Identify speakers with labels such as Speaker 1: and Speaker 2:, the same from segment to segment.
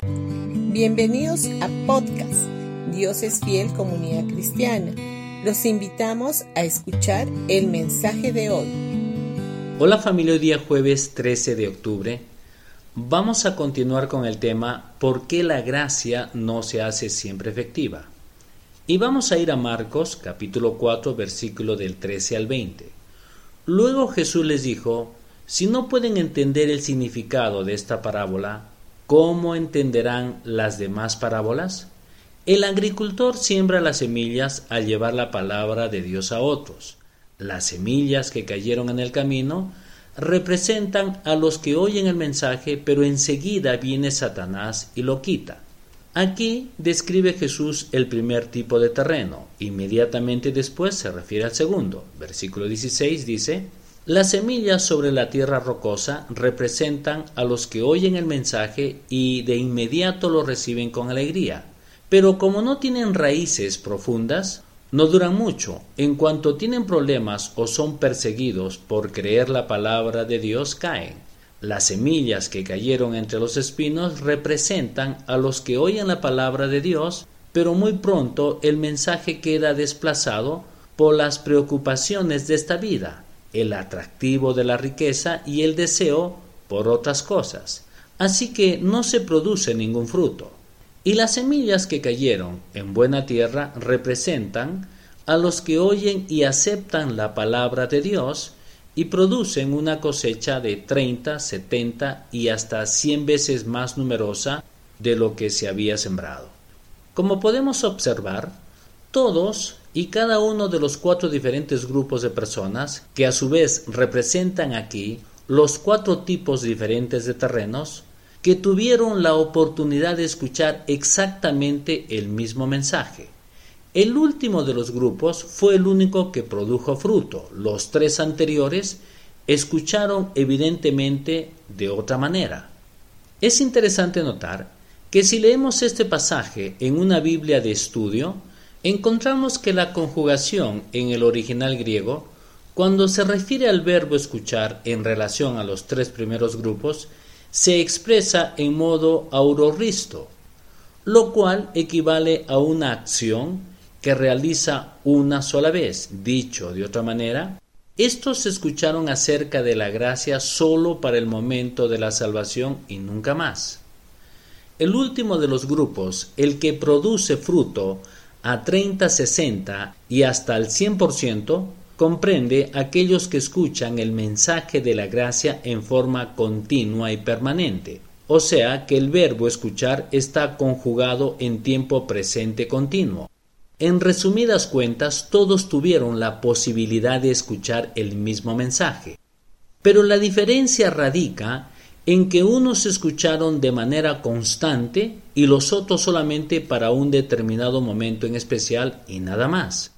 Speaker 1: Bienvenidos a podcast Dios es fiel comunidad cristiana. Los invitamos a escuchar el mensaje de hoy.
Speaker 2: Hola familia, hoy día jueves 13 de octubre. Vamos a continuar con el tema ¿Por qué la gracia no se hace siempre efectiva? Y vamos a ir a Marcos capítulo 4 versículo del 13 al 20. Luego Jesús les dijo, si no pueden entender el significado de esta parábola, ¿cómo entenderán las demás parábolas? El agricultor siembra las semillas al llevar la palabra de Dios a otros. Las semillas que cayeron en el camino representan a los que oyen el mensaje, pero enseguida viene Satanás y lo quita. Aquí describe Jesús el primer tipo de terreno. Inmediatamente después se refiere al segundo. Versículo 16 dice, Las semillas sobre la tierra rocosa representan a los que oyen el mensaje y de inmediato lo reciben con alegría. Pero como no tienen raíces profundas, no duran mucho. En cuanto tienen problemas o son perseguidos por creer la palabra de Dios, caen. Las semillas que cayeron entre los espinos representan a los que oyen la palabra de Dios, pero muy pronto el mensaje queda desplazado por las preocupaciones de esta vida, el atractivo de la riqueza y el deseo por otras cosas. Así que no se produce ningún fruto. Y las semillas que cayeron en buena tierra representan a los que oyen y aceptan la palabra de Dios, y producen una cosecha de 30, 70 y hasta 100 veces más numerosa de lo que se había sembrado. Como podemos observar, todos y cada uno de los cuatro diferentes grupos de personas, que a su vez representan aquí los cuatro tipos diferentes de terrenos, que tuvieron la oportunidad de escuchar exactamente el mismo mensaje. El último de los grupos fue el único que produjo fruto. Los tres anteriores escucharon evidentemente de otra manera. Es interesante notar que si leemos este pasaje en una Biblia de estudio, encontramos que la conjugación en el original griego, cuando se refiere al verbo escuchar en relación a los tres primeros grupos, se expresa en modo auroristo, lo cual equivale a una acción que realiza una sola vez. Dicho de otra manera, estos escucharon acerca de la gracia solo para el momento de la salvación y nunca más. El último de los grupos, el que produce fruto a 30, 60 y hasta el 100%, comprende aquellos que escuchan el mensaje de la gracia en forma continua y permanente. O sea que el verbo escuchar está conjugado en tiempo presente continuo. En resumidas cuentas, todos tuvieron la posibilidad de escuchar el mismo mensaje. Pero la diferencia radica en que unos escucharon de manera constante y los otros solamente para un determinado momento en especial y nada más.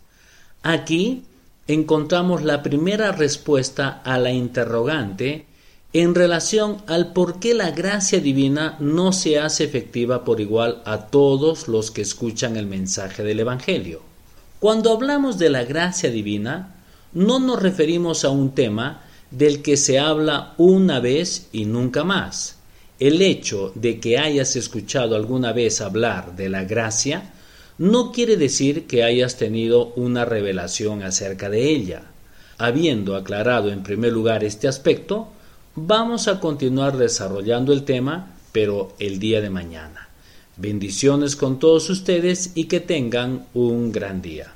Speaker 2: Aquí encontramos la primera respuesta a la interrogante en relación al por qué la gracia divina no se hace efectiva por igual a todos los que escuchan el mensaje del Evangelio. Cuando hablamos de la gracia divina, no nos referimos a un tema del que se habla una vez y nunca más. El hecho de que hayas escuchado alguna vez hablar de la gracia no quiere decir que hayas tenido una revelación acerca de ella. Habiendo aclarado en primer lugar este aspecto, Vamos a continuar desarrollando el tema, pero el día de mañana. Bendiciones con todos ustedes y que tengan un gran día.